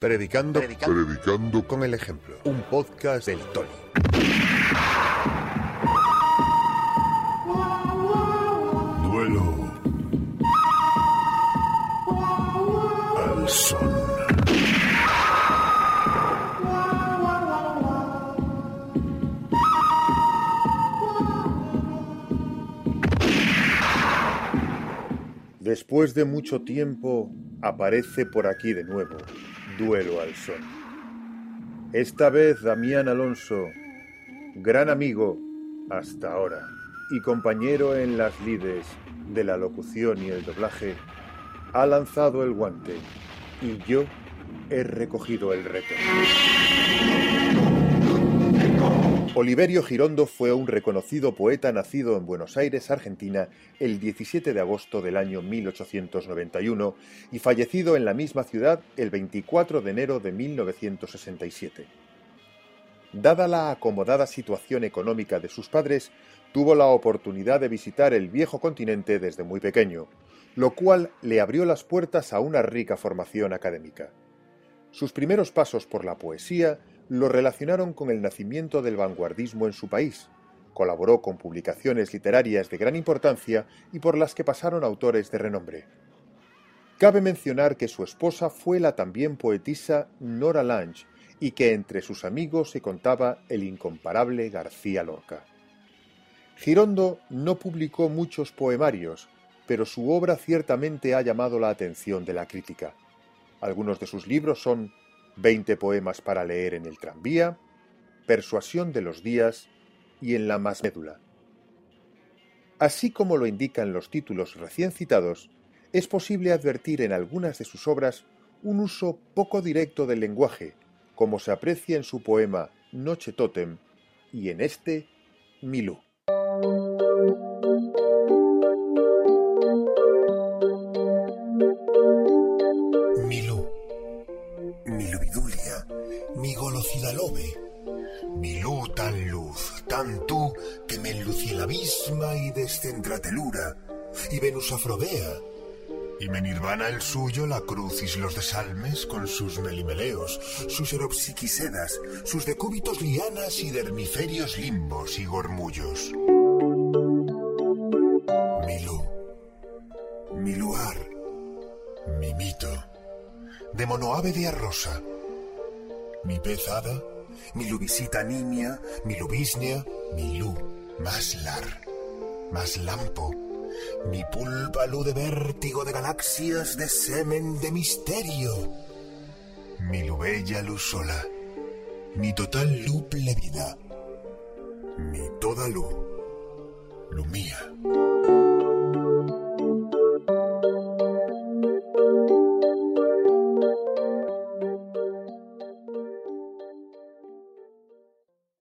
Predicando, Predicando con el ejemplo. Un podcast del Tony. Duelo al son. Después de mucho tiempo, aparece por aquí de nuevo Duelo al Son. Esta vez Damián Alonso, gran amigo hasta ahora y compañero en las lides de la locución y el doblaje, ha lanzado el guante y yo he recogido el reto. Oliverio Girondo fue un reconocido poeta nacido en Buenos Aires, Argentina, el 17 de agosto del año 1891 y fallecido en la misma ciudad el 24 de enero de 1967. Dada la acomodada situación económica de sus padres, tuvo la oportunidad de visitar el viejo continente desde muy pequeño, lo cual le abrió las puertas a una rica formación académica. Sus primeros pasos por la poesía lo relacionaron con el nacimiento del vanguardismo en su país. Colaboró con publicaciones literarias de gran importancia y por las que pasaron autores de renombre. Cabe mencionar que su esposa fue la también poetisa Nora Lange y que entre sus amigos se contaba el incomparable García Lorca. Girondo no publicó muchos poemarios, pero su obra ciertamente ha llamado la atención de la crítica. Algunos de sus libros son Veinte poemas para leer en el tranvía, Persuasión de los días y En la más médula. Así como lo indican los títulos recién citados, es posible advertir en algunas de sus obras un uso poco directo del lenguaje, como se aprecia en su poema Noche Totem y en este. Milú, mi golocidalobe, mi luz tan luz, tan tú, que me enlucí la misma y descentratelura, y Venus Afrodea, y me nirvana el suyo la crucis los desalmes con sus melimeleos, sus eropsiquisedas, sus decúbitos lianas y dermiferios limbos y gormullos. Milú, mi luar, mi mito, de monoave de arrosa, mi pez hada, mi lubisita nimia, mi lubisnia, mi lu, más lar, más lampo, mi pulpa lu de vértigo de galaxias de semen de misterio, mi lubella luz sola, mi total lu plebida, mi toda lu, lu mía.